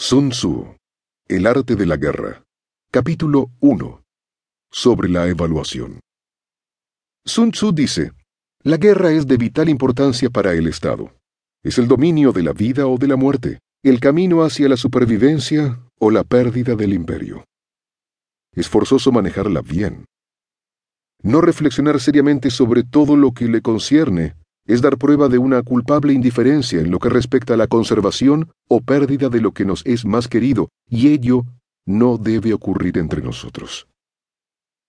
Sun Tzu, El arte de la guerra. Capítulo 1. Sobre la evaluación. Sun Tzu dice, la guerra es de vital importancia para el Estado. Es el dominio de la vida o de la muerte, el camino hacia la supervivencia o la pérdida del imperio. Es forzoso manejarla bien. No reflexionar seriamente sobre todo lo que le concierne es dar prueba de una culpable indiferencia en lo que respecta a la conservación o pérdida de lo que nos es más querido, y ello no debe ocurrir entre nosotros.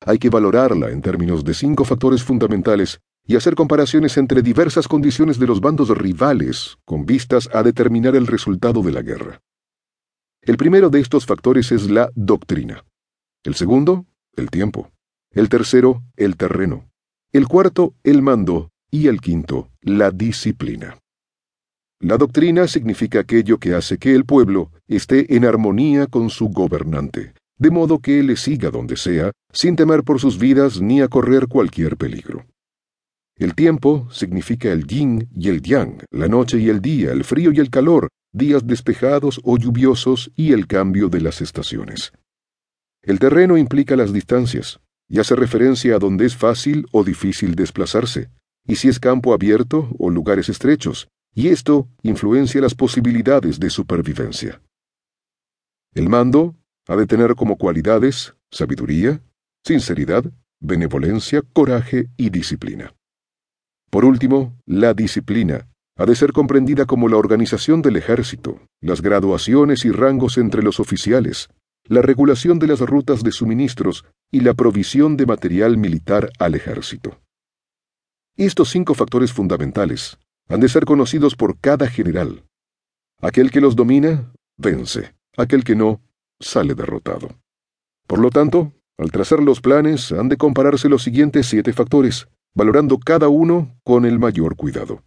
Hay que valorarla en términos de cinco factores fundamentales y hacer comparaciones entre diversas condiciones de los bandos rivales con vistas a determinar el resultado de la guerra. El primero de estos factores es la doctrina. El segundo, el tiempo. El tercero, el terreno. El cuarto, el mando y el quinto, la disciplina. La doctrina significa aquello que hace que el pueblo esté en armonía con su gobernante, de modo que le siga donde sea, sin temer por sus vidas ni a correr cualquier peligro. El tiempo significa el yin y el yang, la noche y el día, el frío y el calor, días despejados o lluviosos y el cambio de las estaciones. El terreno implica las distancias, y hace referencia a donde es fácil o difícil desplazarse, y si es campo abierto o lugares estrechos, y esto influencia las posibilidades de supervivencia. El mando ha de tener como cualidades sabiduría, sinceridad, benevolencia, coraje y disciplina. Por último, la disciplina ha de ser comprendida como la organización del ejército, las graduaciones y rangos entre los oficiales, la regulación de las rutas de suministros y la provisión de material militar al ejército. Estos cinco factores fundamentales han de ser conocidos por cada general. Aquel que los domina, vence. Aquel que no, sale derrotado. Por lo tanto, al trazar los planes han de compararse los siguientes siete factores, valorando cada uno con el mayor cuidado.